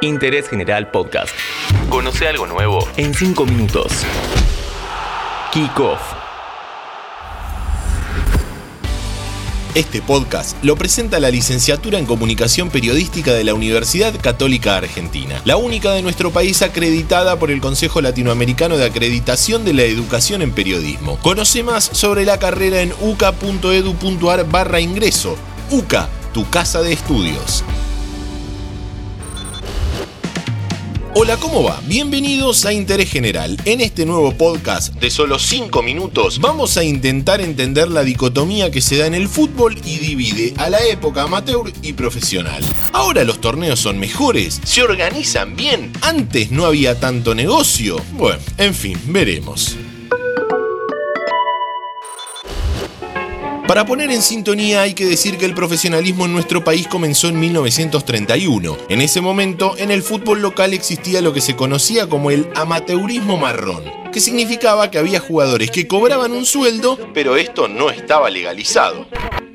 Interés General Podcast. Conoce algo nuevo en 5 minutos. Kick Off. Este podcast lo presenta la licenciatura en Comunicación Periodística de la Universidad Católica Argentina, la única de nuestro país acreditada por el Consejo Latinoamericano de Acreditación de la Educación en Periodismo. Conoce más sobre la carrera en uca.edu.ar barra ingreso. UCA, tu casa de estudios. Hola, ¿cómo va? Bienvenidos a Interés General. En este nuevo podcast de solo 5 minutos vamos a intentar entender la dicotomía que se da en el fútbol y divide a la época amateur y profesional. Ahora los torneos son mejores, se organizan bien, antes no había tanto negocio. Bueno, en fin, veremos. Para poner en sintonía hay que decir que el profesionalismo en nuestro país comenzó en 1931. En ese momento, en el fútbol local existía lo que se conocía como el amateurismo marrón, que significaba que había jugadores que cobraban un sueldo, pero esto no estaba legalizado.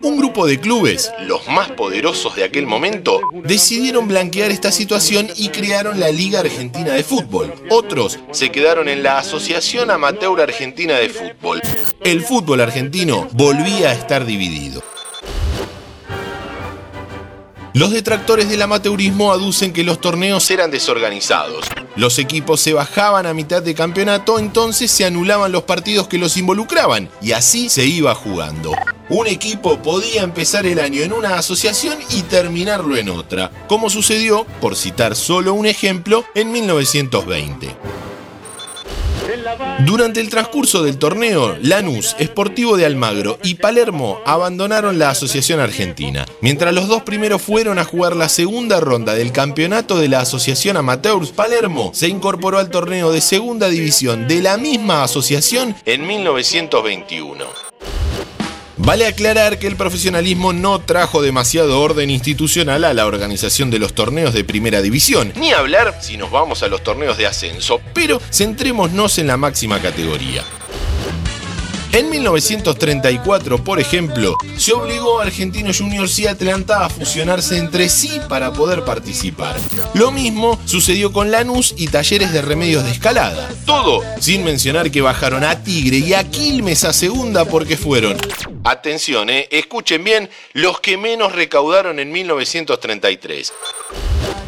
Un grupo de clubes, los más poderosos de aquel momento, decidieron blanquear esta situación y crearon la Liga Argentina de Fútbol. Otros se quedaron en la Asociación Amateur Argentina de Fútbol. El fútbol argentino volvía a estar dividido. Los detractores del amateurismo aducen que los torneos eran desorganizados. Los equipos se bajaban a mitad de campeonato, entonces se anulaban los partidos que los involucraban y así se iba jugando. Un equipo podía empezar el año en una asociación y terminarlo en otra, como sucedió, por citar solo un ejemplo, en 1920. Durante el transcurso del torneo, Lanús, Sportivo de Almagro y Palermo abandonaron la Asociación Argentina, mientras los dos primeros fueron a jugar la segunda ronda del campeonato de la Asociación Amateurs, Palermo se incorporó al torneo de segunda división de la misma asociación en 1921. Vale aclarar que el profesionalismo no trajo demasiado orden institucional a la organización de los torneos de primera división, ni hablar si nos vamos a los torneos de ascenso, pero centrémonos en la máxima categoría. En 1934, por ejemplo, se obligó a Argentinos Juniors y Atlanta a fusionarse entre sí para poder participar. Lo mismo sucedió con Lanús y Talleres de Remedios de Escalada. Todo sin mencionar que bajaron a Tigre y a Quilmes a segunda porque fueron, atención, eh, escuchen bien, los que menos recaudaron en 1933.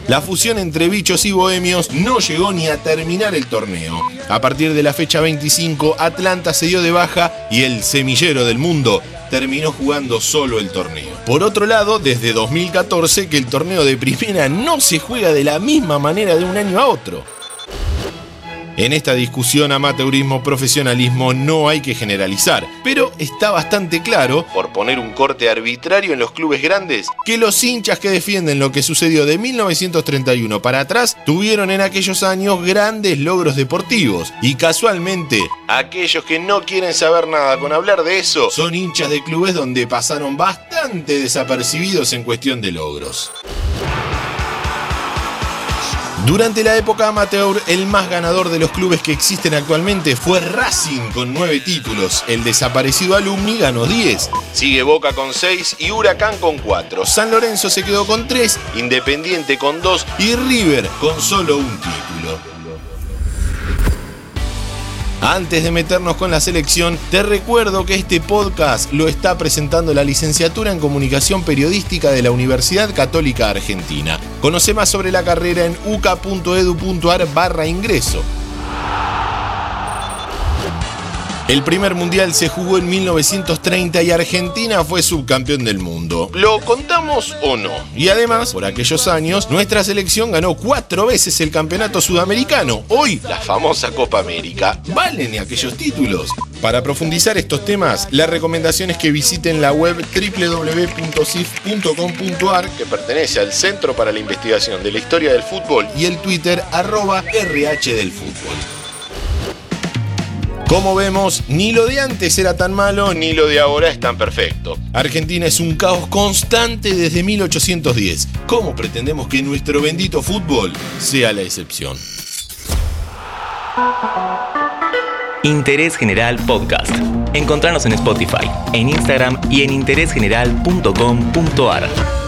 La fusión entre bichos y bohemios no llegó ni a terminar el torneo. A partir de la fecha 25, Atlanta se dio de baja y el semillero del mundo terminó jugando solo el torneo. Por otro lado, desde 2014 que el torneo de primera no se juega de la misma manera de un año a otro. En esta discusión amateurismo-profesionalismo no hay que generalizar, pero está bastante claro, por poner un corte arbitrario en los clubes grandes, que los hinchas que defienden lo que sucedió de 1931 para atrás tuvieron en aquellos años grandes logros deportivos y casualmente aquellos que no quieren saber nada con hablar de eso son hinchas de clubes donde pasaron bastante desapercibidos en cuestión de logros. Durante la época amateur, el más ganador de los clubes que existen actualmente fue Racing con 9 títulos. El desaparecido Alumni ganó 10. Sigue Boca con 6 y Huracán con 4. San Lorenzo se quedó con 3, Independiente con 2 y River con solo un título. Antes de meternos con la selección, te recuerdo que este podcast lo está presentando la licenciatura en Comunicación Periodística de la Universidad Católica Argentina. Conoce más sobre la carrera en uca.edu.ar barra ingreso. El primer mundial se jugó en 1930 y Argentina fue subcampeón del mundo. ¿Lo contamos o no? Y además, por aquellos años, nuestra selección ganó cuatro veces el campeonato sudamericano. Hoy, la famosa Copa América. ¿Valen aquellos títulos? Para profundizar estos temas, la recomendación es que visiten la web www.cif.com.ar, que pertenece al Centro para la Investigación de la Historia del Fútbol, y el Twitter arroba RH del Fútbol. Como vemos, ni lo de antes era tan malo, ni lo de ahora es tan perfecto. Argentina es un caos constante desde 1810. ¿Cómo pretendemos que nuestro bendito fútbol sea la excepción? Interés General Podcast. Encontrarnos en Spotify, en Instagram y en interésgeneral.com.ar.